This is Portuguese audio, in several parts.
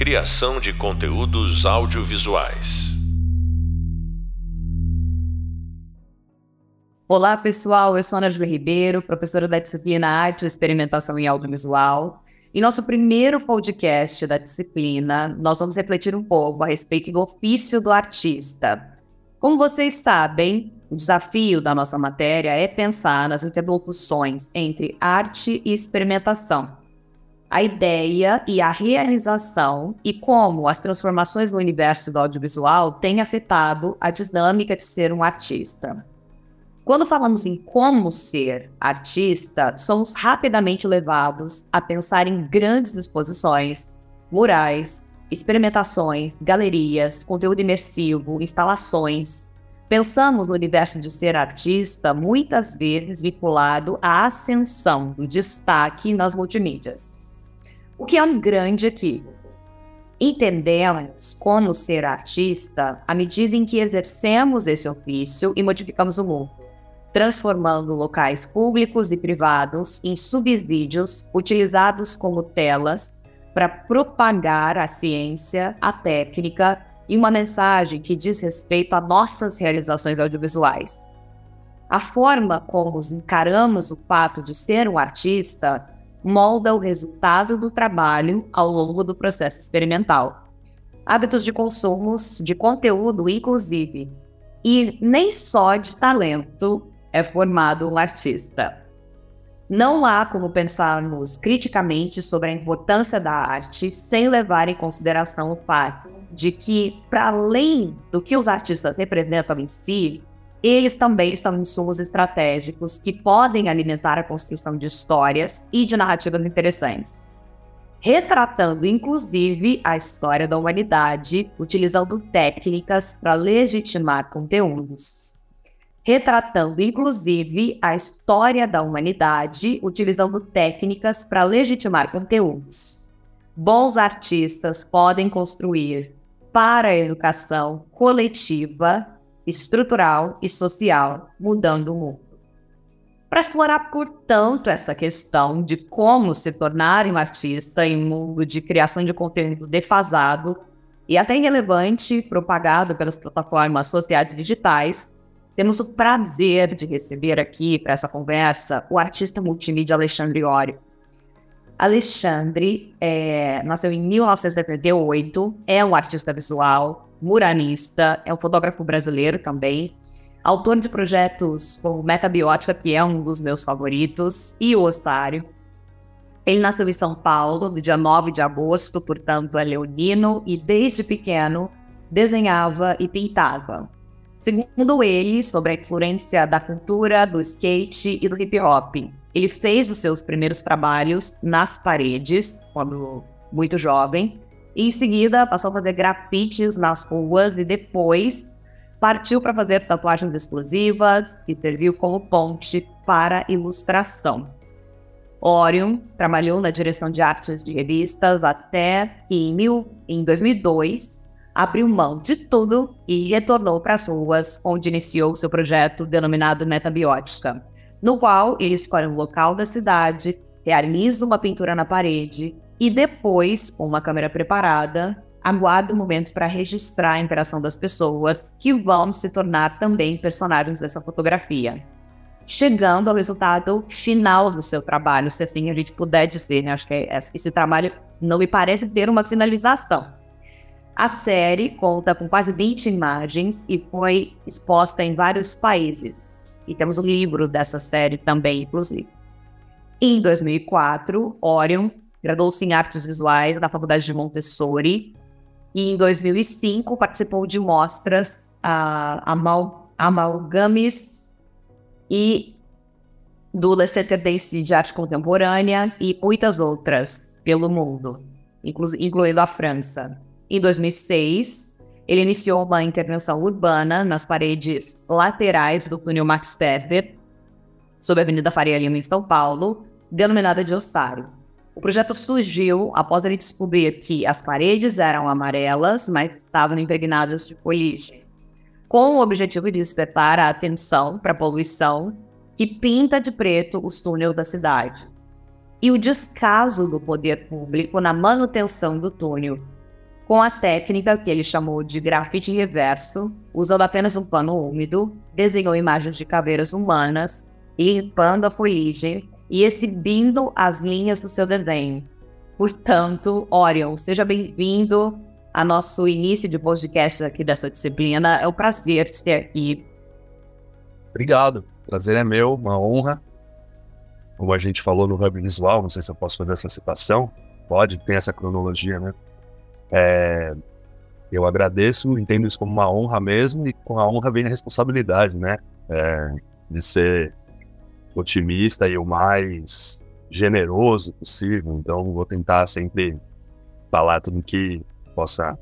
Criação de conteúdos audiovisuais. Olá, pessoal. Eu sou Ana Júlia Ribeiro, professora da disciplina Arte, Experimentação e Audiovisual. Em nosso primeiro podcast da disciplina, nós vamos refletir um pouco a respeito do ofício do artista. Como vocês sabem, o desafio da nossa matéria é pensar nas interlocuções entre arte e experimentação. A ideia e a realização e como as transformações no universo do audiovisual têm afetado a dinâmica de ser um artista. Quando falamos em como ser artista, somos rapidamente levados a pensar em grandes exposições, murais, experimentações, galerias, conteúdo imersivo, instalações, Pensamos no universo de ser artista muitas vezes vinculado à ascensão do destaque nas multimídias, o que é um grande equívoco. Entendemos como ser artista à medida em que exercemos esse ofício e modificamos o mundo, transformando locais públicos e privados em subsídios utilizados como telas para propagar a ciência, a técnica e uma mensagem que diz respeito a nossas realizações audiovisuais. A forma como encaramos o fato de ser um artista molda o resultado do trabalho ao longo do processo experimental. Hábitos de consumo de conteúdo, inclusive. E nem só de talento é formado um artista. Não há como pensarmos criticamente sobre a importância da arte sem levar em consideração o fato de que, para além do que os artistas representam em si, eles também são insumos estratégicos que podem alimentar a construção de histórias e de narrativas interessantes. Retratando, inclusive, a história da humanidade, utilizando técnicas para legitimar conteúdos retratando inclusive a história da humanidade, utilizando técnicas para legitimar conteúdos. Bons artistas podem construir para a educação coletiva, estrutural e social, mudando o mundo. Para explorar, portanto, essa questão de como se tornar um artista em um mundo de criação de conteúdo defasado e até irrelevante, propagado pelas plataformas sociais digitais, temos o prazer de receber aqui para essa conversa o artista multimídia Alexandre Ório. Alexandre é, nasceu em 1978, é um artista visual, muralista, é um fotógrafo brasileiro também, autor de projetos como Metabiótica, que é um dos meus favoritos, e o Ossário. Ele nasceu em São Paulo, no dia 9 de agosto, portanto é leonino, e desde pequeno desenhava e pintava. Segundo ele, sobre a influência da cultura, do skate e do hip hop. Ele fez os seus primeiros trabalhos nas paredes, quando muito jovem, em seguida passou a fazer grafites nas ruas e depois partiu para fazer tatuagens exclusivas e serviu como ponte para ilustração. Orion trabalhou na direção de artes de revistas até que em, mil, em 2002 abriu mão de tudo e retornou para as ruas, onde iniciou seu projeto denominado Metabiótica, no qual ele escolhe um local da cidade, realiza uma pintura na parede e depois, com uma câmera preparada, aguarda o momento para registrar a interação das pessoas que vão se tornar também personagens dessa fotografia. Chegando ao resultado final do seu trabalho, se assim a gente puder dizer, né? Acho que é esse trabalho não me parece ter uma finalização, a série conta com quase 20 imagens e foi exposta em vários países. E temos um livro dessa série também, inclusive. Em 2004, Orion graduou-se em artes visuais na Faculdade de Montessori e em 2005 participou de mostras uh, amal amalgames e do Le Center de Arte Contemporânea e muitas outras pelo mundo, inclu incluindo a França. Em 2006, ele iniciou uma intervenção urbana nas paredes laterais do túnel Max Weber, sob a Avenida Faria Lima, em São Paulo, denominada de Ossário. O projeto surgiu após ele descobrir que as paredes eram amarelas, mas estavam impregnadas de fuligem, com o objetivo de despertar a atenção para a poluição que pinta de preto os túneis da cidade. E o descaso do poder público na manutenção do túnel, com a técnica que ele chamou de grafite reverso, usando apenas um pano úmido, desenhou imagens de caveiras humanas, limpando a fuligem e exibindo as linhas do seu desenho. Portanto, Orion, seja bem-vindo a nosso início de podcast aqui dessa disciplina. É um prazer te ter aqui. Obrigado. Prazer é meu, uma honra. Como a gente falou no Hub Visual, não sei se eu posso fazer essa citação. Pode, tem essa cronologia, né? É, eu agradeço, entendo isso como uma honra mesmo, e com a honra vem a responsabilidade, né? É, de ser otimista e o mais generoso possível. Então, vou tentar sempre falar tudo que possa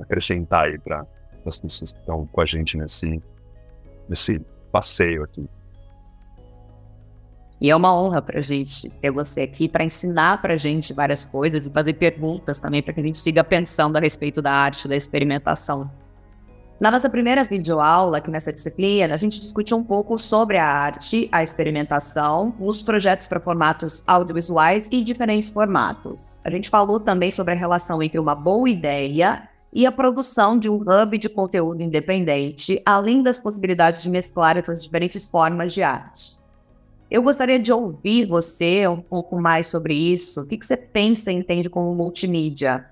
acrescentar aí para as pessoas que estão com a gente nesse, nesse passeio aqui. E é uma honra para a gente ter você aqui para ensinar para a gente várias coisas e fazer perguntas também para que a gente siga pensando a respeito da arte, da experimentação. Na nossa primeira videoaula aqui nessa disciplina, a gente discutiu um pouco sobre a arte, a experimentação, os projetos para formatos audiovisuais e diferentes formatos. A gente falou também sobre a relação entre uma boa ideia e a produção de um hub de conteúdo independente, além das possibilidades de mesclar essas diferentes formas de arte. Eu gostaria de ouvir você um pouco mais sobre isso. O que, que você pensa e entende como multimídia?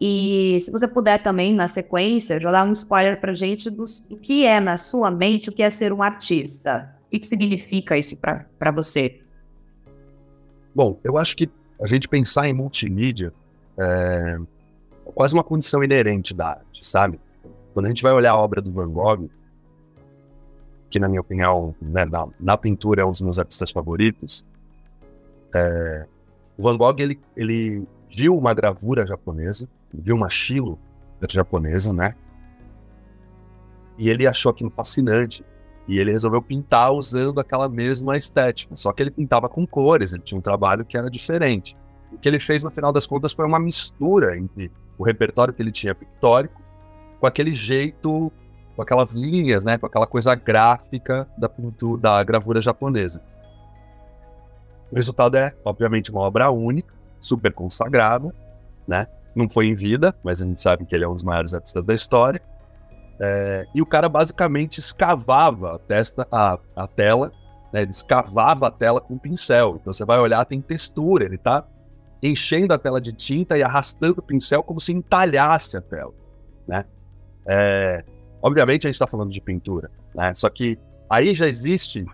E se você puder também, na sequência, já dar um spoiler para gente do, do, que é, na sua mente, o que é ser um artista. O que, que significa isso para você? Bom, eu acho que a gente pensar em multimídia é quase uma condição inerente da arte, sabe? Quando a gente vai olhar a obra do Van Gogh, que na minha opinião, né, na, na, pintura é um dos meus artistas favoritos, é, o Van Gogh ele, ele viu uma gravura japonesa, uma Shilo japonesa, né? E ele achou aquilo fascinante. E ele resolveu pintar usando aquela mesma estética. Só que ele pintava com cores, ele tinha um trabalho que era diferente. O que ele fez, no final das contas, foi uma mistura entre o repertório que ele tinha pictórico com aquele jeito com aquelas linhas, né, com aquela coisa gráfica da pintura, da gravura japonesa. O resultado é, obviamente, uma obra única, super consagrada, né? Não foi em vida, mas a gente sabe que ele é um dos maiores artistas da história. É, e o cara basicamente escavava a, testa, a, a tela, né? Ele escavava a tela com um pincel. Então você vai olhar, tem textura, ele tá enchendo a tela de tinta e arrastando o pincel como se entalhasse a tela, né? É, Obviamente a gente está falando de pintura, né? Só que aí já existe,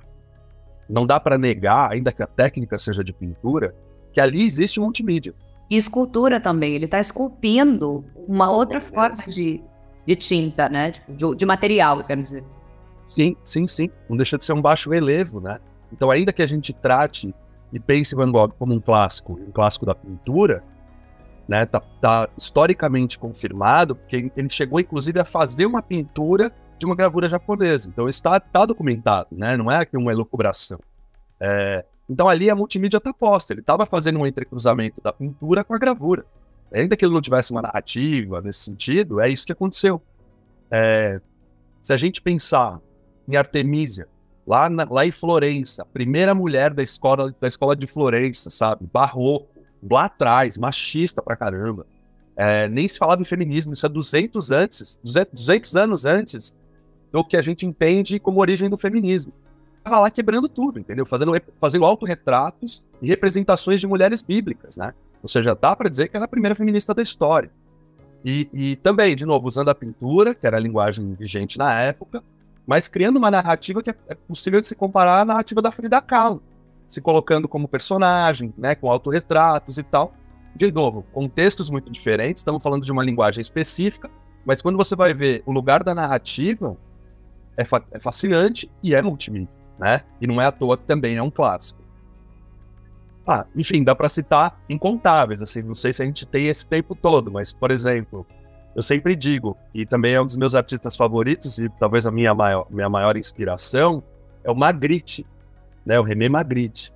não dá para negar, ainda que a técnica seja de pintura, que ali existe multimídia. E escultura também, ele está esculpindo uma outra forma de, de tinta, né? Tipo, de, de material, quero dizer. Sim, sim, sim. Não deixa de ser um baixo relevo, né? Então, ainda que a gente trate e pense Van Gogh como um clássico, um clássico da pintura, né? Tá, tá, historicamente confirmado, porque ele chegou inclusive a fazer uma pintura de uma gravura japonesa. Então está tá documentado, né? Não é aqui uma elucubração. É, então ali a multimídia está posta. Ele estava fazendo um entrecruzamento da pintura com a gravura. Ainda que ele não tivesse uma narrativa nesse sentido, é isso que aconteceu. É, se a gente pensar em Artemisia, lá, na, lá em Florença, a primeira mulher da escola, da escola de Florença, sabe? Barroco lá atrás, machista pra caramba. É, nem se falava em feminismo, isso é 200 antes, 200, 200 anos antes do que a gente entende como origem do feminismo. Lá quebrando tudo, entendeu? Fazendo, fazendo autorretratos e representações de mulheres bíblicas, né? Ou seja, dá para dizer que ela é a primeira feminista da história. E, e, também, de novo, usando a pintura, que era a linguagem vigente na época, mas criando uma narrativa que é, é possível de se comparar à narrativa da Frida Kahlo, se colocando como personagem, né, com autorretratos e tal. De novo, contextos muito diferentes, estamos falando de uma linguagem específica, mas quando você vai ver o lugar da narrativa, é, fa é fascinante e é multimídia, né? E não é à toa que também é um clássico. Ah, enfim, dá para citar incontáveis, assim, não sei se a gente tem esse tempo todo, mas, por exemplo, eu sempre digo, e também é um dos meus artistas favoritos, e talvez a minha maior, minha maior inspiração, é o Magritte, né, o René Magritte.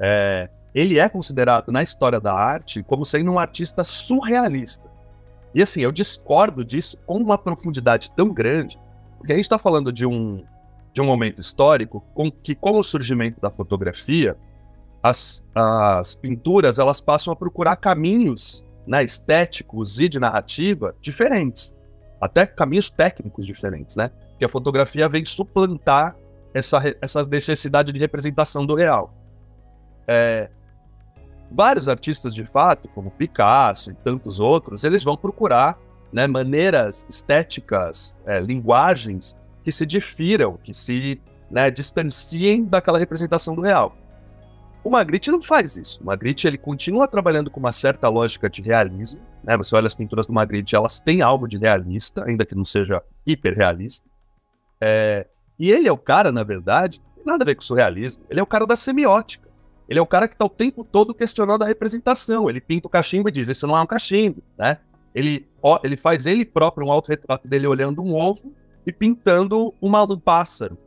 É, ele é considerado na história da arte como sendo um artista surrealista. E assim, eu discordo disso com uma profundidade tão grande, porque a gente está falando de um, de um momento histórico com que, com o surgimento da fotografia, as, as pinturas elas passam a procurar caminhos né, estéticos e de narrativa diferentes, até caminhos técnicos diferentes, né? Que a fotografia vem suplantar essa, essa necessidade de representação do real. É, vários artistas de fato, como Picasso e tantos outros, eles vão procurar né, maneiras estéticas, é, linguagens que se difiram, que se né, distanciem daquela representação do real. O Magritte não faz isso. O Magritte ele continua trabalhando com uma certa lógica de realismo. Né? Você olha as pinturas do Magritte, elas têm algo de realista, ainda que não seja hiperrealista. É, e ele é o cara, na verdade, nada a ver com surrealismo. Ele é o cara da semiótica. Ele é o cara que está o tempo todo questionando a representação. Ele pinta o cachimbo e diz: Isso não é um cachimbo. Né? Ele, ó, ele faz ele próprio um autorretrato dele olhando um ovo e pintando uma, um pássaro.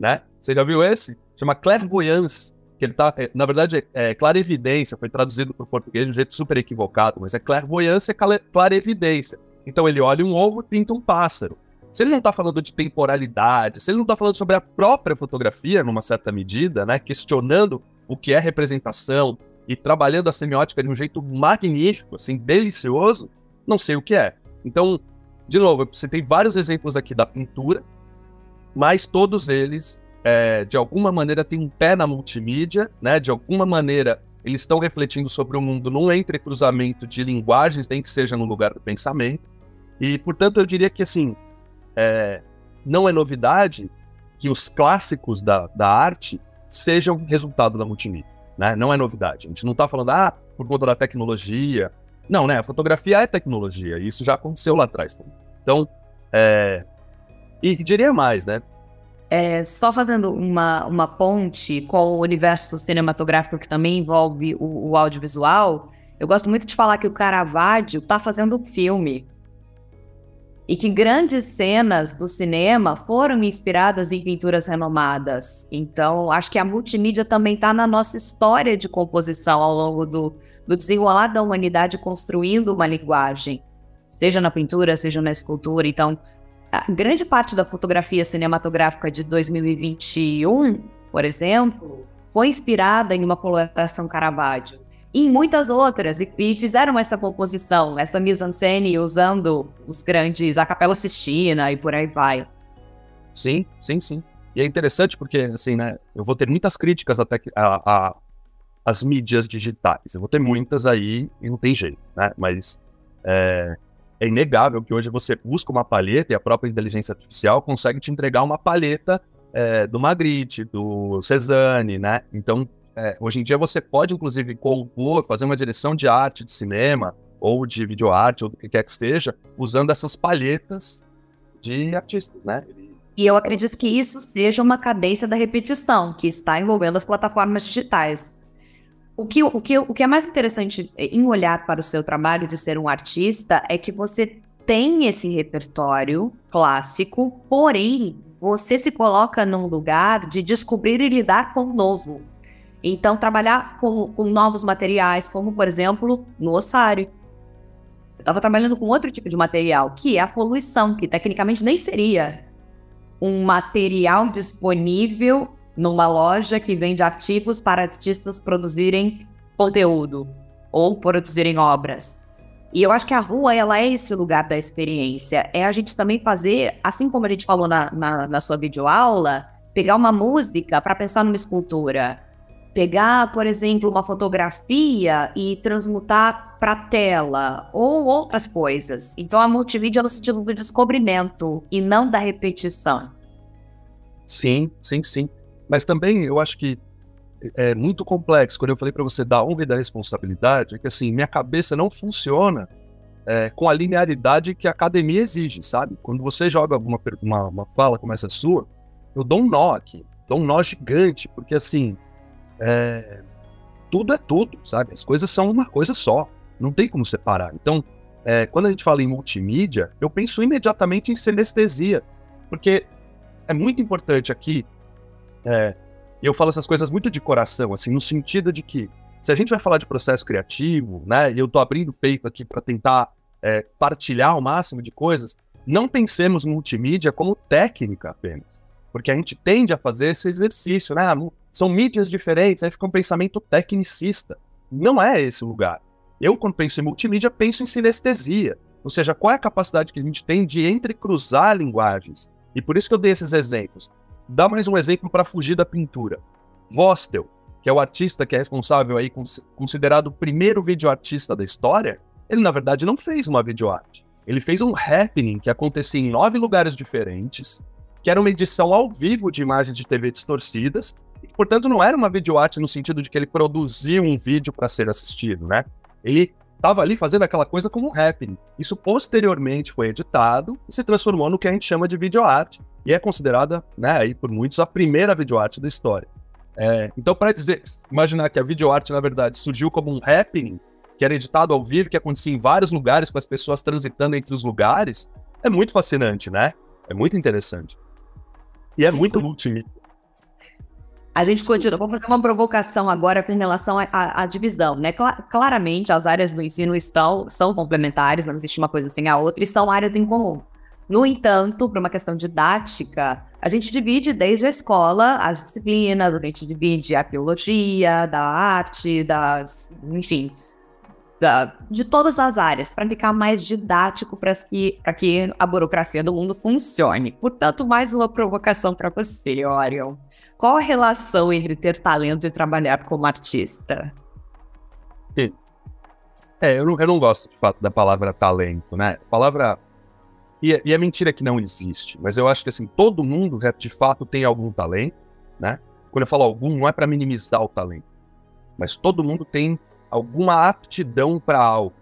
Né? Você já viu esse? Chama clairvoyance que ele tá, é, na verdade, é, é clarevidência, foi traduzido para o português de um jeito super equivocado, mas é clairvoyância é clarevidência. Então ele olha um ovo e pinta um pássaro. Se ele não está falando de temporalidade, se ele não está falando sobre a própria fotografia, numa certa medida, né, questionando o que é representação e trabalhando a semiótica de um jeito magnífico, assim, delicioso, não sei o que é. Então, de novo, você tem vários exemplos aqui da pintura, mas todos eles é, de alguma maneira tem um pé na multimídia, né? De alguma maneira eles estão refletindo sobre o mundo num entrecruzamento de linguagens, nem que seja no lugar do pensamento. E, portanto, eu diria que, assim, é, não é novidade que os clássicos da, da arte sejam resultado da multimídia, né? Não é novidade. A gente não está falando, ah, por conta da tecnologia. Não, né? A fotografia é tecnologia, e isso já aconteceu lá atrás também. Então, é... E diria mais, né? É, só fazendo uma, uma ponte com o universo cinematográfico que também envolve o, o audiovisual, eu gosto muito de falar que o Caravaggio está fazendo filme. E que grandes cenas do cinema foram inspiradas em pinturas renomadas. Então, acho que a multimídia também está na nossa história de composição ao longo do, do desenrolar da humanidade, construindo uma linguagem, seja na pintura, seja na escultura. Então, a grande parte da fotografia cinematográfica de 2021, por exemplo, foi inspirada em uma coloração Caravaggio. E em muitas outras, e, e fizeram essa composição, essa mise-en-scène usando os grandes, a Capela Sistina e por aí vai. Sim, sim, sim. E é interessante porque, assim, né, eu vou ter muitas críticas até a, a, as mídias digitais. Eu vou ter muitas aí e não tem jeito, né? Mas é, é inegável que hoje você busca uma palheta e a própria inteligência artificial consegue te entregar uma palheta é, do Magritte, do Cezanne, né? Então, é, hoje em dia você pode, inclusive, compor, fazer uma direção de arte de cinema ou de videoarte ou do que quer que seja, usando essas palhetas de artistas, né? E eu acredito que isso seja uma cadência da repetição que está envolvendo as plataformas digitais. O que, o, que, o que é mais interessante em olhar para o seu trabalho de ser um artista é que você tem esse repertório clássico, porém você se coloca num lugar de descobrir e lidar com o novo. Então, trabalhar com, com novos materiais, como por exemplo no ossário. Você estava trabalhando com outro tipo de material, que é a poluição, que tecnicamente nem seria um material disponível numa loja que vende artigos para artistas produzirem conteúdo ou produzirem obras. E eu acho que a rua, ela é esse lugar da experiência. É a gente também fazer, assim como a gente falou na, na, na sua videoaula, pegar uma música para pensar numa escultura. Pegar, por exemplo, uma fotografia e transmutar para tela ou outras coisas. Então a multimídia é no sentido do descobrimento e não da repetição. Sim, sim, sim. Mas também eu acho que é muito complexo. Quando eu falei para você da honra e da responsabilidade, é que assim, minha cabeça não funciona é, com a linearidade que a academia exige, sabe? Quando você joga uma, uma, uma fala como essa sua, eu dou um nó aqui, dou um nó gigante, porque assim, é, tudo é tudo, sabe? As coisas são uma coisa só, não tem como separar. Então, é, quando a gente fala em multimídia, eu penso imediatamente em sinestesia, porque é muito importante aqui é, eu falo essas coisas muito de coração, assim, no sentido de que se a gente vai falar de processo criativo, né, e eu tô abrindo o peito aqui para tentar é, partilhar o máximo de coisas, não pensemos multimídia como técnica apenas. Porque a gente tende a fazer esse exercício, né? São mídias diferentes, aí fica um pensamento tecnicista. Não é esse o lugar. Eu, quando penso em multimídia, penso em sinestesia. Ou seja, qual é a capacidade que a gente tem de entrecruzar linguagens. E por isso que eu dei esses exemplos. Dá mais um exemplo para fugir da pintura. Vostel, que é o artista que é responsável aí, considerado o primeiro videoartista da história, ele na verdade não fez uma videoarte. Ele fez um happening que acontecia em nove lugares diferentes, que era uma edição ao vivo de imagens de TV distorcidas, e portanto não era uma videoarte no sentido de que ele produziu um vídeo para ser assistido, né? Ele estava ali fazendo aquela coisa como um happening. Isso posteriormente foi editado e se transformou no que a gente chama de videoarte, e é considerada, né, aí por muitos, a primeira videoarte da história. É, então, para dizer, imaginar que a videoarte, na verdade, surgiu como um happening, que era editado ao vivo, que acontecia em vários lugares, com as pessoas transitando entre os lugares, é muito fascinante, né? É muito interessante. E é muito multimídia. A gente continua. Vamos fazer uma provocação agora com relação à, divisão, né? Cla claramente, as áreas do ensino estão, são complementares, não existe uma coisa sem a outra, e são áreas em comum. No entanto, para uma questão didática, a gente divide desde a escola as disciplinas, a gente divide a biologia, da arte, das, enfim, da, de todas as áreas, para ficar mais didático para que, que a burocracia do mundo funcione. Portanto, mais uma provocação para você, Orion. Qual a relação entre ter talento e trabalhar como artista? É, eu não, eu não gosto de fato da palavra talento, né? A palavra. E, é, e é mentira que não existe, mas eu acho que assim, todo mundo de fato tem algum talento, né? Quando eu falo algum, não é para minimizar o talento, mas todo mundo tem alguma aptidão para algo.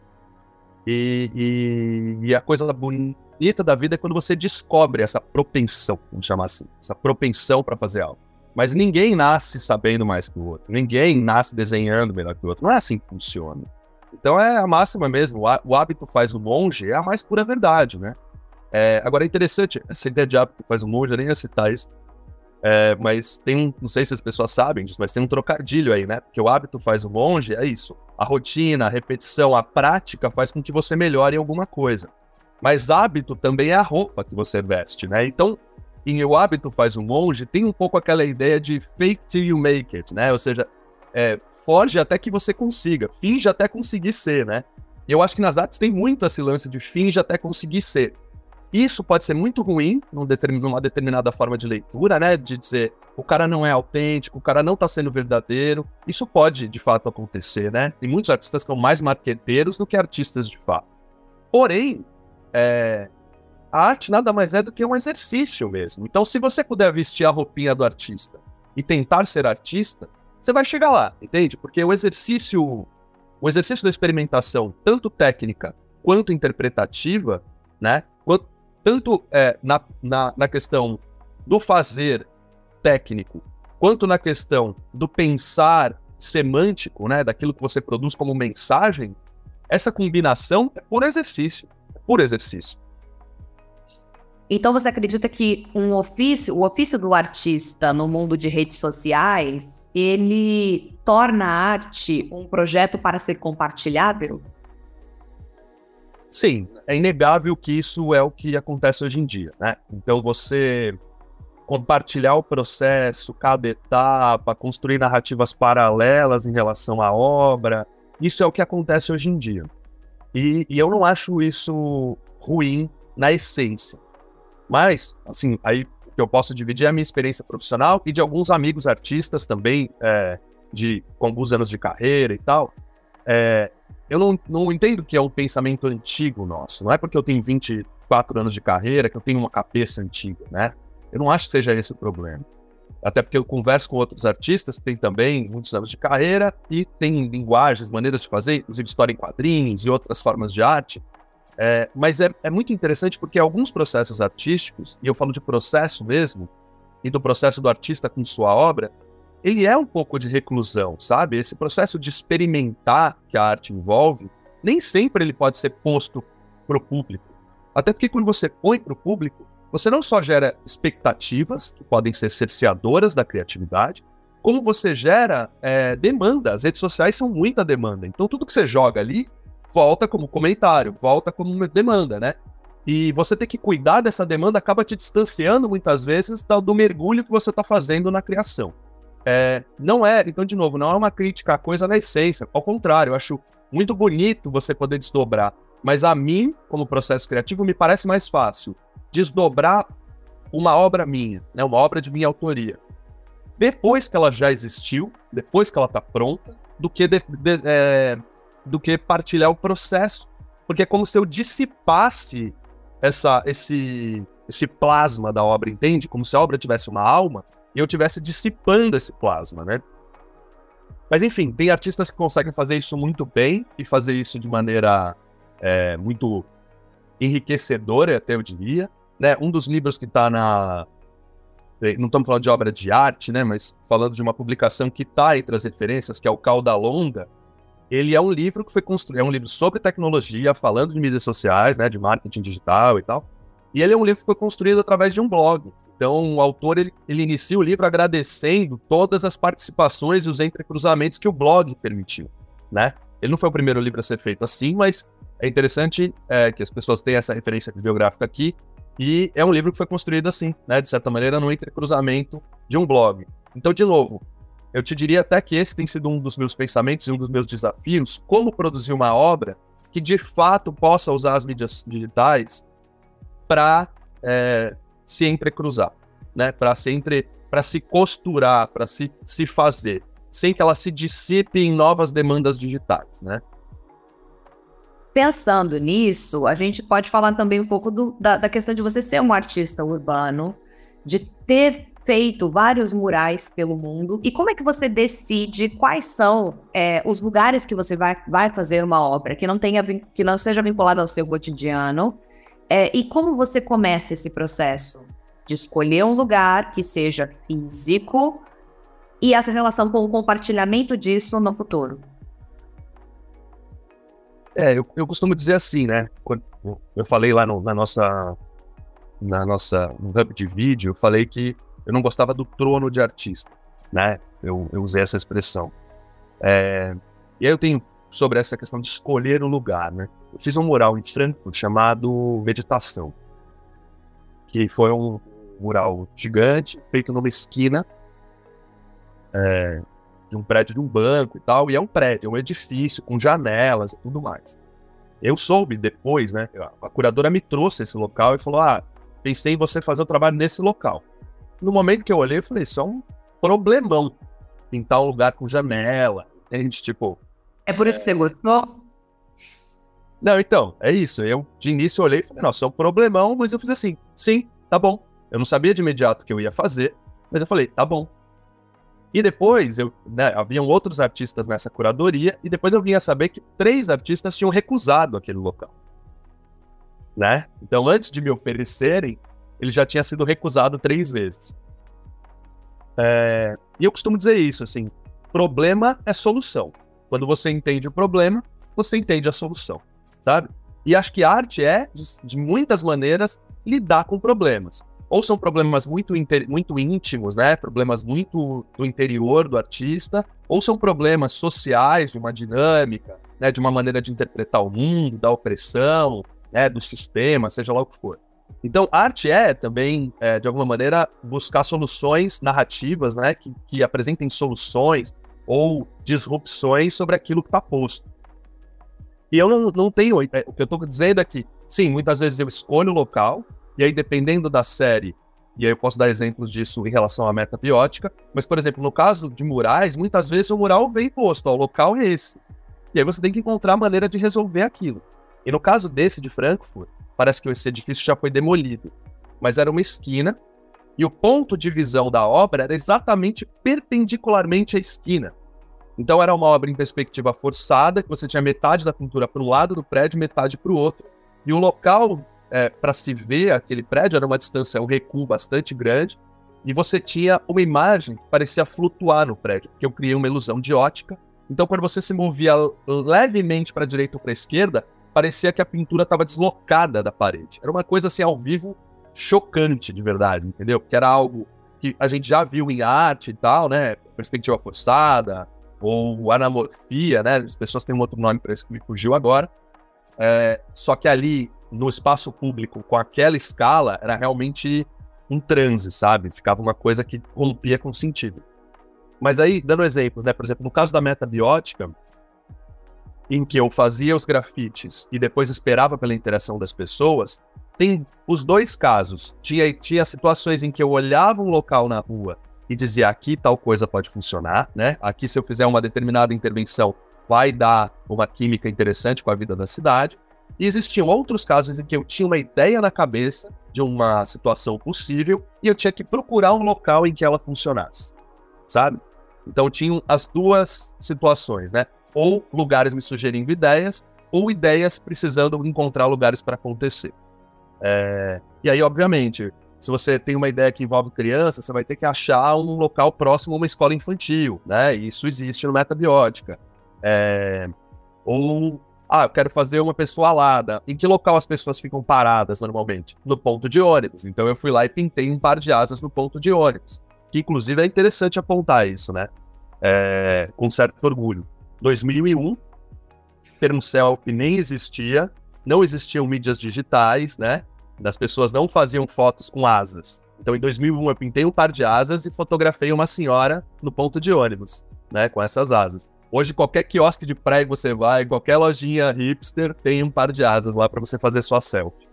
E, e, e, a coisa bonita da vida é quando você descobre essa propensão, vamos chamar assim, essa propensão para fazer algo. Mas ninguém nasce sabendo mais que o outro, ninguém nasce desenhando melhor que o outro. Não é assim que funciona. Então é a máxima mesmo, o hábito faz o monge, é a mais pura verdade, né? É, agora é interessante, essa ideia de hábito faz o monge, eu nem ia citar isso, é, mas tem um, não sei se as pessoas sabem disso, mas tem um trocadilho aí, né? Porque o hábito faz o monge, é isso. A rotina, a repetição, a prática faz com que você melhore alguma coisa. Mas hábito também é a roupa que você veste, né? Então, em O Hábito Faz o Monge, tem um pouco aquela ideia de fake till you make it, né? Ou seja, é, forge até que você consiga, finge até conseguir ser, né? Eu acho que nas artes tem muito esse lance de finge até conseguir ser. Isso pode ser muito ruim numa determinada forma de leitura, né? De dizer o cara não é autêntico, o cara não tá sendo verdadeiro. Isso pode, de fato, acontecer, né? Tem muitos artistas que são mais marqueteiros do que artistas de fato. Porém, é, a arte nada mais é do que um exercício mesmo. Então, se você puder vestir a roupinha do artista e tentar ser artista, você vai chegar lá, entende? Porque o exercício, o exercício da experimentação, tanto técnica quanto interpretativa, né? Quanto, tanto é, na, na, na questão do fazer técnico, quanto na questão do pensar semântico, né, daquilo que você produz como mensagem, essa combinação é por exercício, por exercício. Então você acredita que um ofício, o ofício do artista no mundo de redes sociais, ele torna a arte um projeto para ser compartilhável? Sim, é inegável que isso é o que acontece hoje em dia, né? Então você compartilhar o processo, cada etapa, construir narrativas paralelas em relação à obra, isso é o que acontece hoje em dia. E, e eu não acho isso ruim na essência. Mas, assim, aí que eu posso dividir é a minha experiência profissional e de alguns amigos artistas também, é, de com alguns anos de carreira e tal. É, eu não, não entendo que é um pensamento antigo nosso. Não é porque eu tenho 24 anos de carreira que eu tenho uma cabeça antiga, né? Eu não acho que seja esse o problema. Até porque eu converso com outros artistas que têm também muitos anos de carreira e têm linguagens, maneiras de fazer, inclusive história em quadrinhos e outras formas de arte. É, mas é, é muito interessante porque alguns processos artísticos, e eu falo de processo mesmo, e do processo do artista com sua obra, ele é um pouco de reclusão, sabe? Esse processo de experimentar que a arte envolve, nem sempre ele pode ser posto para o público. Até porque quando você põe para o público, você não só gera expectativas, que podem ser cerceadoras da criatividade, como você gera é, demanda. As redes sociais são muita demanda. Então tudo que você joga ali volta como comentário, volta como demanda, né? E você ter que cuidar dessa demanda acaba te distanciando muitas vezes do mergulho que você está fazendo na criação. É, não é, então, de novo, não é uma crítica à coisa na essência. Ao contrário, eu acho muito bonito você poder desdobrar. Mas a mim, como processo criativo, me parece mais fácil desdobrar uma obra minha, né, uma obra de minha autoria, depois que ela já existiu, depois que ela está pronta, do que, de, de, é, do que partilhar o processo. Porque é como se eu dissipasse essa, esse, esse plasma da obra, entende? Como se a obra tivesse uma alma e eu tivesse dissipando esse plasma, né? Mas enfim, tem artistas que conseguem fazer isso muito bem e fazer isso de maneira é, muito enriquecedora, até eu diria. Né? Um dos livros que está na. Não estamos falando de obra de arte, né? Mas falando de uma publicação que está entre as referências, que é o Cauda Longa. Ele é um livro que foi construído, é um livro sobre tecnologia, falando de mídias sociais, né? De marketing digital e tal. E ele é um livro que foi construído através de um blog. Então, o autor ele, ele inicia o livro agradecendo todas as participações e os entrecruzamentos que o blog permitiu, né? Ele não foi o primeiro livro a ser feito assim, mas é interessante é, que as pessoas tenham essa referência bibliográfica aqui. E é um livro que foi construído assim, né? De certa maneira, no entrecruzamento de um blog. Então, de novo, eu te diria até que esse tem sido um dos meus pensamentos e um dos meus desafios, como produzir uma obra que de fato possa usar as mídias digitais para é, se entrecruzar, né? Para se entre, para se costurar, para se, se fazer, sem que ela se dissipe em novas demandas digitais, né? Pensando nisso, a gente pode falar também um pouco do, da, da questão de você ser um artista urbano, de ter feito vários murais pelo mundo. E como é que você decide quais são é, os lugares que você vai, vai fazer uma obra que não tenha que não seja vinculada ao seu cotidiano é, e como você começa esse processo de escolher um lugar que seja físico e essa relação com o compartilhamento disso no futuro? É, eu, eu costumo dizer assim, né? Eu falei lá no, na nossa, na nossa, no hub de vídeo, eu falei que eu não gostava do trono de artista, né? Eu, eu usei essa expressão. É, e aí eu tenho sobre essa questão de escolher o lugar, né? Eu fiz um mural em Frankfurt chamado Meditação, que foi um mural gigante feito numa esquina é, de um prédio de um banco e tal, e é um prédio, é um edifício com janelas e tudo mais. Eu soube depois, né? A curadora me trouxe esse local e falou: Ah, pensei em você fazer o trabalho nesse local. No momento que eu olhei, eu falei: Isso é um problemão. Pintar um lugar com janela, entende? Tipo, é por isso que você gostou? Não, então, é isso. Eu de início olhei e falei, nossa, é um problemão, mas eu fiz assim, sim, tá bom. Eu não sabia de imediato o que eu ia fazer, mas eu falei, tá bom. E depois, eu, né, haviam outros artistas nessa curadoria, e depois eu vinha saber que três artistas tinham recusado aquele local. Né? Então, antes de me oferecerem, ele já tinha sido recusado três vezes. É, e eu costumo dizer isso, assim, problema é solução. Quando você entende o problema, você entende a solução, sabe? E acho que arte é, de, muitas maneiras, lidar com problemas. Ou são problemas muito, muito íntimos, né? Problemas muito do interior do artista, ou são problemas sociais, de uma dinâmica, né? De uma maneira de interpretar o mundo, da opressão, né? Do sistema, seja lá o que for. Então, arte é também, é, de alguma maneira, buscar soluções narrativas, né? Que, que apresentem soluções, ou disrupções sobre aquilo que está posto. E eu não, não tenho. É, o que eu estou dizendo é que, sim, muitas vezes eu escolho o local, e aí, dependendo da série, e aí eu posso dar exemplos disso em relação à meta biótica, mas, por exemplo, no caso de murais, muitas vezes o mural vem posto, ó, o local é esse. E aí você tem que encontrar a maneira de resolver aquilo. E no caso desse de Frankfurt, parece que esse edifício já foi demolido. Mas era uma esquina e o ponto de visão da obra era exatamente perpendicularmente à esquina. Então era uma obra em perspectiva forçada, que você tinha metade da pintura para um lado do prédio, metade para o outro. E o local é, para se ver aquele prédio era uma distância, um recuo bastante grande. E você tinha uma imagem que parecia flutuar no prédio, porque eu criei uma ilusão de ótica. Então, quando você se movia levemente para a direita ou para a esquerda, parecia que a pintura estava deslocada da parede. Era uma coisa assim ao vivo chocante de verdade, entendeu? Porque era algo que a gente já viu em arte e tal, né? Perspectiva forçada, ou anamorfia, né? As pessoas têm um outro nome para isso que me fugiu agora. É, só que ali, no espaço público, com aquela escala, era realmente um transe, sabe? Ficava uma coisa que rompia com sentido. Mas aí, dando exemplos, né? Por exemplo, no caso da metabiótica, em que eu fazia os grafites e depois esperava pela interação das pessoas, tem os dois casos. Tinha, tinha situações em que eu olhava um local na rua e dizia aqui tal coisa pode funcionar, né? Aqui se eu fizer uma determinada intervenção vai dar uma química interessante com a vida da cidade. E existiam outros casos em que eu tinha uma ideia na cabeça de uma situação possível e eu tinha que procurar um local em que ela funcionasse, sabe? Então tinham as duas situações, né? Ou lugares me sugerindo ideias, ou ideias precisando encontrar lugares para acontecer. É... E aí, obviamente, se você tem uma ideia que envolve criança, você vai ter que achar um local próximo a uma escola infantil, né? Isso existe no Metabiótica. É... Ou, ah, eu quero fazer uma pessoa alada. Em que local as pessoas ficam paradas normalmente? No ponto de ônibus. Então eu fui lá e pintei um par de asas no ponto de ônibus. Que inclusive é interessante apontar isso, né? É... Com certo orgulho. 2001, termo selfie nem existia, não existiam mídias digitais, né? Das pessoas não faziam fotos com asas. Então, em 2001, eu pintei um par de asas e fotografei uma senhora no ponto de ônibus, né, com essas asas. Hoje, qualquer quiosque de praia que você vai, qualquer lojinha hipster, tem um par de asas lá para você fazer sua selfie.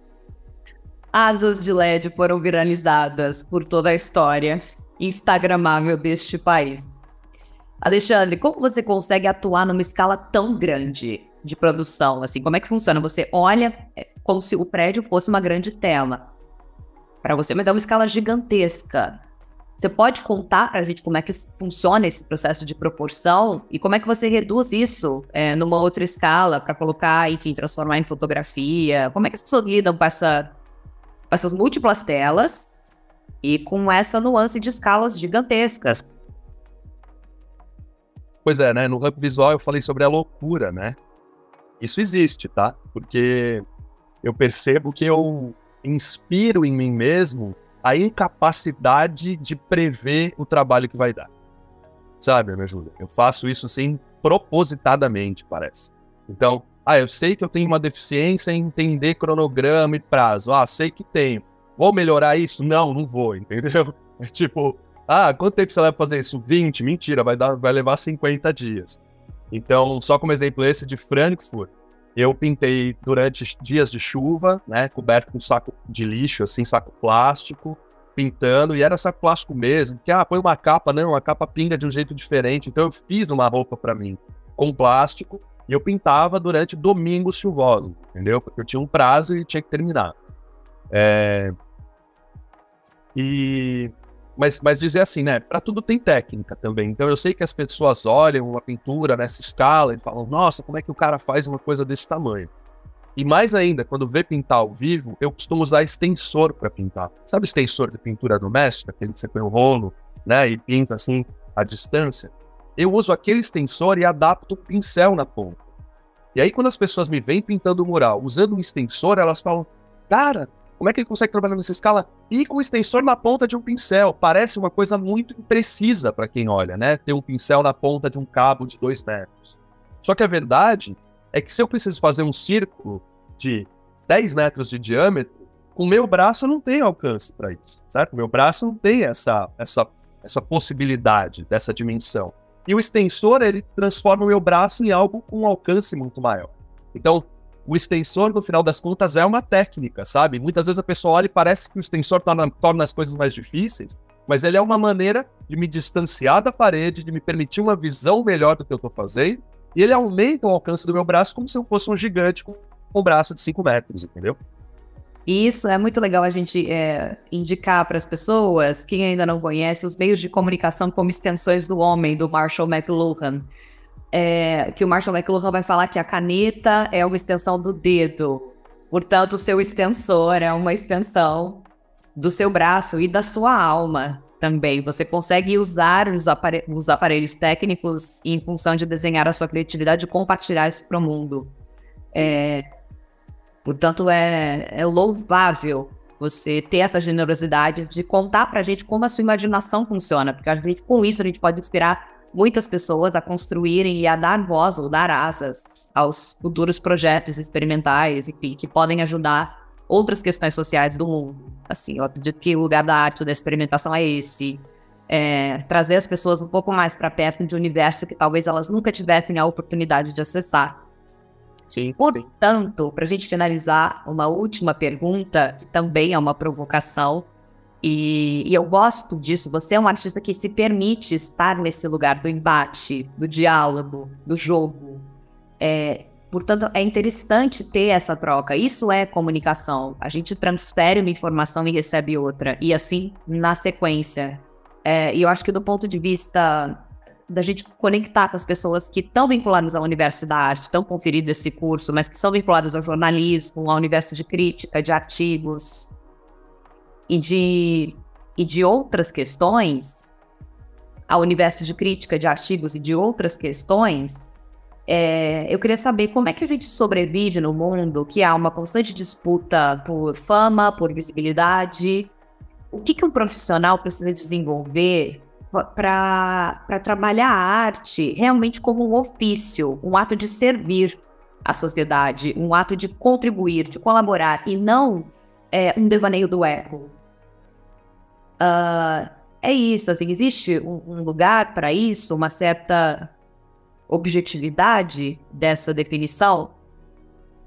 Asas de LED foram viralizadas por toda a história instagramável deste país. Alexandre, como você consegue atuar numa escala tão grande de produção? Assim, como é que funciona? Você olha, é, como se o prédio fosse uma grande tela para você, mas é uma escala gigantesca. Você pode contar para a gente como é que funciona esse processo de proporção e como é que você reduz isso é, numa outra escala para colocar, enfim, transformar em fotografia? Como é que as pessoas lidam com, essa, com essas múltiplas telas e com essa nuance de escalas gigantescas? Pois é, né? No Hub Visual eu falei sobre a loucura, né? Isso existe, tá? Porque eu percebo que eu inspiro em mim mesmo a incapacidade de prever o trabalho que vai dar. Sabe, me ajuda? Eu faço isso assim propositadamente, parece. Então, ah, eu sei que eu tenho uma deficiência em entender cronograma e prazo. Ah, sei que tenho. Vou melhorar isso? Não, não vou, entendeu? É tipo, ah, quanto tempo você vai fazer isso? 20? Mentira, vai, dar, vai levar 50 dias. Então, só como exemplo esse de Frankfurt, eu pintei durante dias de chuva, né, coberto com saco de lixo, assim, saco plástico, pintando, e era saco plástico mesmo, que, ah, põe uma capa, não, a capa pinga de um jeito diferente, então eu fiz uma roupa para mim com plástico, e eu pintava durante domingos chuvosos, entendeu? Porque eu tinha um prazo e tinha que terminar. É... E mas, mas dizer assim, né? Para tudo tem técnica também. Então eu sei que as pessoas olham uma pintura nessa escala e falam, nossa, como é que o cara faz uma coisa desse tamanho? E mais ainda, quando vê pintar ao vivo, eu costumo usar extensor para pintar. Sabe extensor de pintura doméstica, aquele que você põe o um rolo, né, e pinta assim à distância? Eu uso aquele extensor e adapto o pincel na ponta. E aí quando as pessoas me veem pintando o mural usando um extensor, elas falam: "Cara, como é que ele consegue trabalhar nessa escala e com o extensor na ponta de um pincel? Parece uma coisa muito imprecisa para quem olha, né? Ter um pincel na ponta de um cabo de dois metros. Só que a verdade é que se eu preciso fazer um círculo de 10 metros de diâmetro, com o meu braço eu não tenho alcance para isso, certo? Meu braço não tem essa, essa, essa possibilidade dessa dimensão. E o extensor, ele transforma o meu braço em algo com um alcance muito maior. Então, o extensor, no final das contas, é uma técnica, sabe? Muitas vezes a pessoa olha e parece que o extensor torna, torna as coisas mais difíceis, mas ele é uma maneira de me distanciar da parede, de me permitir uma visão melhor do que eu estou fazendo, e ele aumenta o alcance do meu braço como se eu fosse um gigante com um braço de 5 metros, entendeu? Isso é muito legal a gente é, indicar para as pessoas, quem ainda não conhece, os meios de comunicação como extensões do homem, do Marshall McLuhan é, que o Marshall McLuhan vai falar que a caneta é uma extensão do dedo. Portanto, o seu extensor é uma extensão do seu braço e da sua alma também. Você consegue usar os, apare os aparelhos técnicos em função de desenhar a sua criatividade e compartilhar isso para o mundo. É, portanto, é, é louvável você ter essa generosidade de contar para a gente como a sua imaginação funciona, porque a gente, com isso a gente pode inspirar muitas pessoas a construírem e a dar voz ou dar asas aos futuros projetos experimentais, enfim, que podem ajudar outras questões sociais do mundo. Assim, eu acredito que o lugar da arte da experimentação é esse. É, trazer as pessoas um pouco mais para perto de um universo que talvez elas nunca tivessem a oportunidade de acessar. Sim, Portanto, para a gente finalizar, uma última pergunta, que também é uma provocação, e, e, eu gosto disso. Você é um artista que se permite estar nesse lugar do embate, do diálogo, do jogo. É, portanto, é interessante ter essa troca. Isso é comunicação. A gente transfere uma informação e recebe outra, e assim na sequência. É, e eu acho que do ponto de vista da gente conectar com as pessoas que estão vinculadas ao universo da arte, estão conferindo esse curso, mas que são vinculadas ao jornalismo, ao universo de crítica, de artigos e de, e de outras questões, ao universo de crítica, de artigos e de outras questões, é, eu queria saber como é que a gente sobrevive no mundo que há uma constante disputa por fama, por visibilidade. O que, que um profissional precisa desenvolver para trabalhar a arte realmente como um ofício, um ato de servir à sociedade, um ato de contribuir, de colaborar, e não é, um devaneio do ego. Uh, é isso, assim, existe um, lugar para isso, uma certa objetividade dessa definição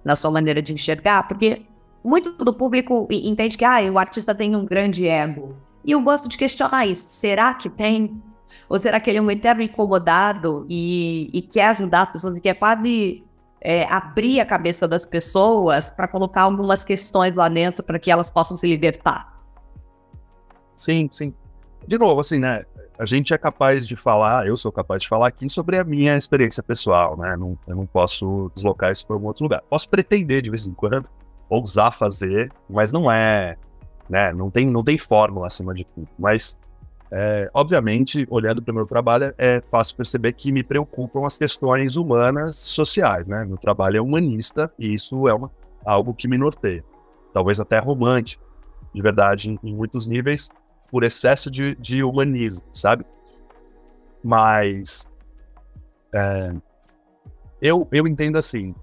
na sua maneira de enxergar, porque muito do público entende que ah, o artista tem um grande ego. E eu gosto de questionar isso. Será que tem? Ou será que ele é um eterno incomodado e, e quer ajudar as pessoas e quer quase é, abrir a cabeça das pessoas para colocar algumas questões lá dentro para que elas possam se libertar? Sim, sim. De novo, assim, né? A gente é capaz de falar, eu sou capaz de falar aqui sobre a minha experiência pessoal, né? Não, eu não posso deslocar isso para algum outro lugar. Posso pretender de vez em quando, ousar fazer, mas não é né? Não tem, não tem fórmula acima de tudo. Mas, é, obviamente, olhando para o meu trabalho, é fácil perceber que me preocupam as questões humanas sociais, né? Meu trabalho é humanista e isso é uma, algo que me norteia. Talvez até romântico, de verdade, em, em muitos níveis, por excesso de, de humanismo, sabe? Mas é, eu, eu entendo assim,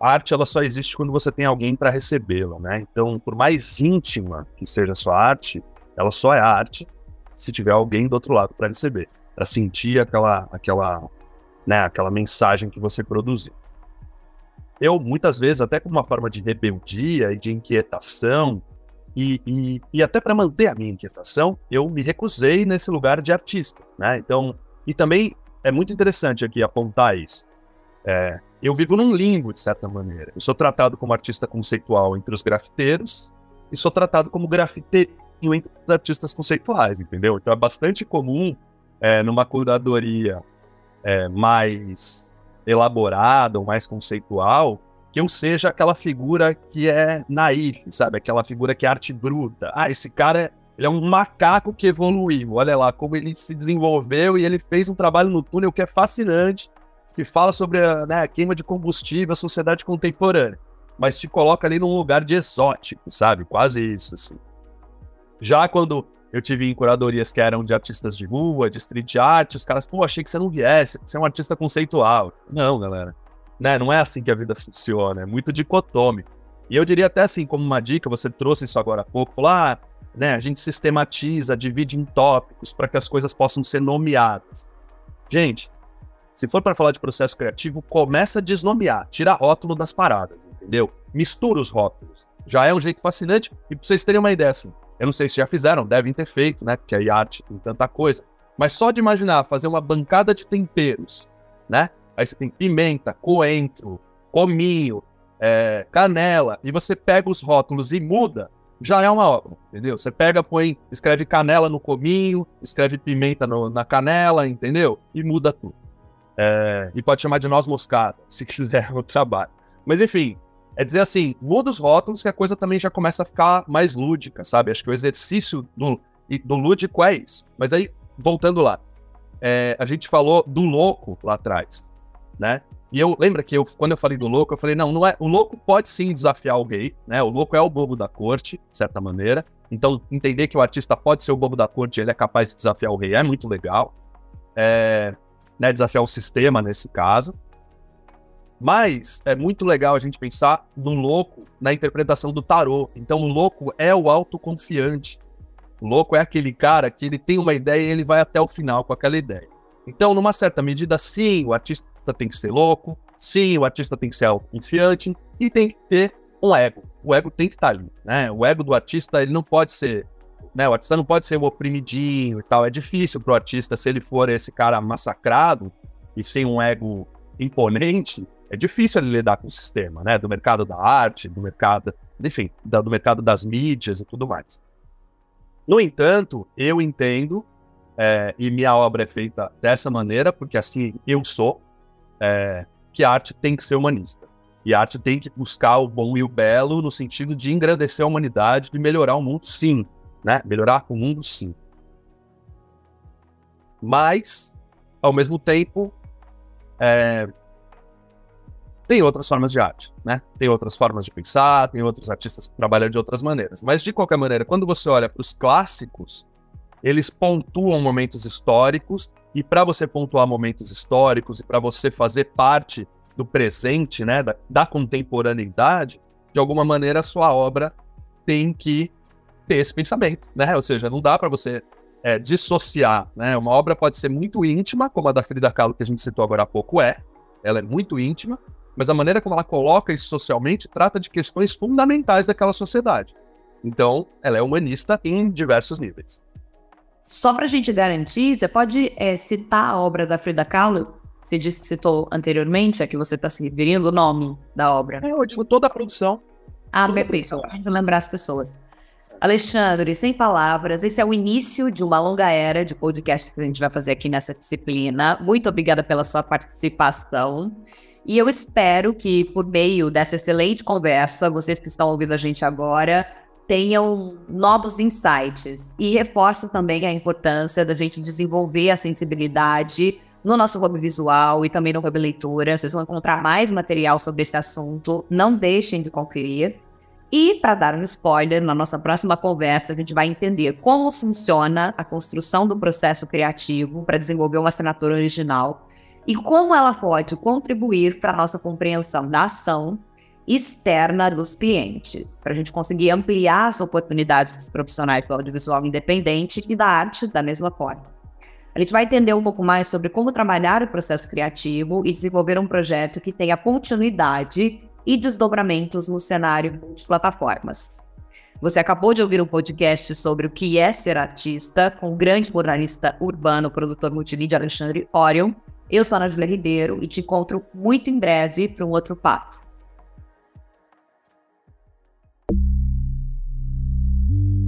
a arte ela só existe quando você tem alguém para recebê-la, né? Então, por mais íntima que seja a sua arte, ela só é arte se tiver alguém do outro lado para receber, para sentir aquela, aquela, né, aquela mensagem que você produziu. Eu, muitas vezes, até como uma forma de rebeldia e de inquietação, e, e, e até para manter a minha inquietação, eu me recusei nesse lugar de artista, né? Então, e também é muito interessante aqui apontar isso. É, eu vivo num limbo, de certa maneira. Eu sou tratado como artista conceitual entre os grafiteiros e sou tratado como grafiteirinho entre os artistas conceituais, entendeu? Então é bastante comum é, numa curadoria é, mais elaborada ou mais conceitual eu seja aquela figura que é naif, sabe? Aquela figura que é arte bruta. Ah, esse cara ele é um macaco que evoluiu. Olha lá como ele se desenvolveu e ele fez um trabalho no túnel que é fascinante que fala sobre a, né, a queima de combustível, a sociedade contemporânea, mas te coloca ali num lugar de exótico, sabe? Quase isso, assim. Já quando eu tive em curadorias que eram de artistas de rua, de street art, os caras, pô, achei que você não viesse, você é um artista conceitual. Não, galera. Né, não é assim que a vida funciona, é muito dicotômico. E eu diria até assim, como uma dica, você trouxe isso agora há pouco, falou, ah, né, a gente sistematiza, divide em tópicos para que as coisas possam ser nomeadas. Gente, se for para falar de processo criativo, começa a desnomear, tira rótulo das paradas, entendeu? Mistura os rótulos. Já é um jeito fascinante. E pra vocês terem uma ideia assim, eu não sei se já fizeram, devem ter feito, né? Porque aí arte tem tanta coisa. Mas só de imaginar fazer uma bancada de temperos, né? Aí você tem pimenta, coentro, cominho, é, canela, e você pega os rótulos e muda, já é uma obra, entendeu? Você pega, põe, escreve canela no cominho, escreve pimenta no, na canela, entendeu? E muda tudo. É, e pode chamar de noz moscada, se quiser o trabalho. Mas enfim, é dizer assim, muda os rótulos que a coisa também já começa a ficar mais lúdica, sabe? Acho que o exercício do, do lúdico é isso. Mas aí, voltando lá, é, a gente falou do louco lá atrás, né? E eu lembra que eu, quando eu falei do louco, eu falei, não, não é. O louco pode sim desafiar o gay, né? O louco é o bobo da corte, de certa maneira. Então, entender que o artista pode ser o bobo da corte, ele é capaz de desafiar o rei, é muito legal. É, né, desafiar o sistema nesse caso. Mas é muito legal a gente pensar no louco na interpretação do tarô. Então o louco é o autoconfiante. O louco é aquele cara que ele tem uma ideia e ele vai até o final com aquela ideia. Então, numa certa medida, sim, o artista tem que ser louco, Sim, o artista tem que ser confiante e tem que ter um ego. O ego tem que estar ali, né? O ego do artista, ele não pode ser, né? O artista não pode ser o oprimidinho e tal. É difícil pro artista, se ele for esse cara massacrado e sem um ego imponente, é difícil ele lidar com o sistema, né? Do mercado da arte, do mercado, enfim, do mercado das mídias e tudo mais. No entanto, eu entendo, é, e minha obra é feita dessa maneira, porque assim eu sou, é, que a arte tem que ser humanista. E a arte tem que buscar o bom e o belo no sentido de engrandecer a humanidade, de melhorar o mundo, sim. Né? Melhorar o mundo, sim. Mas, ao mesmo tempo, é, tem outras formas de arte, né? Tem outras formas de pensar, tem outros artistas que trabalham de outras maneiras. Mas, de qualquer maneira, quando você olha para os clássicos, eles pontuam momentos históricos, e para você pontuar momentos históricos e para você fazer parte do presente, né, da, da, contemporaneidade, de alguma maneira a sua obra tem que ter esse pensamento, né? Ou seja, não dá para você é, dissociar, né? Uma obra pode ser muito íntima, como a da Frida Kahlo que a gente citou agora há pouco é, ela é muito íntima, mas a maneira como ela coloca isso socialmente trata de questões fundamentais daquela sociedade. Então, ela é humanista em diversos níveis. Só para a gente garantir, você pode é, citar a obra da Frida Kahlo você disse que citou anteriormente, é que você está se referindo o nome da obra. É, eu digo toda a produção. Ah, perfeito. Só para gente lembrar as pessoas. Alexandre, sem palavras, esse é o início de uma longa era de podcast que a gente vai fazer aqui nessa disciplina. Muito obrigada pela sua participação. E eu espero que, por meio dessa excelente conversa, vocês que estão ouvindo a gente agora tenham novos insights. E reforço também a importância da gente desenvolver a sensibilidade no nosso hub visual e também no hub leitura. Vocês vão encontrar mais material sobre esse assunto. Não deixem de conferir. E, para dar um spoiler, na nossa próxima conversa, a gente vai entender como funciona a construção do processo criativo para desenvolver uma assinatura original e como ela pode contribuir para a nossa compreensão da ação externa dos clientes, para a gente conseguir ampliar as oportunidades dos profissionais do audiovisual independente e da arte da mesma forma. A gente vai entender um pouco mais sobre como trabalhar o processo criativo e desenvolver um projeto que tenha continuidade e desdobramentos no cenário de plataformas. Você acabou de ouvir um podcast sobre o que é ser artista com o grande jornalista urbano, produtor multimídia Alexandre Orion. Eu sou Ana Júlia Ribeiro e te encontro muito em breve para um outro papo.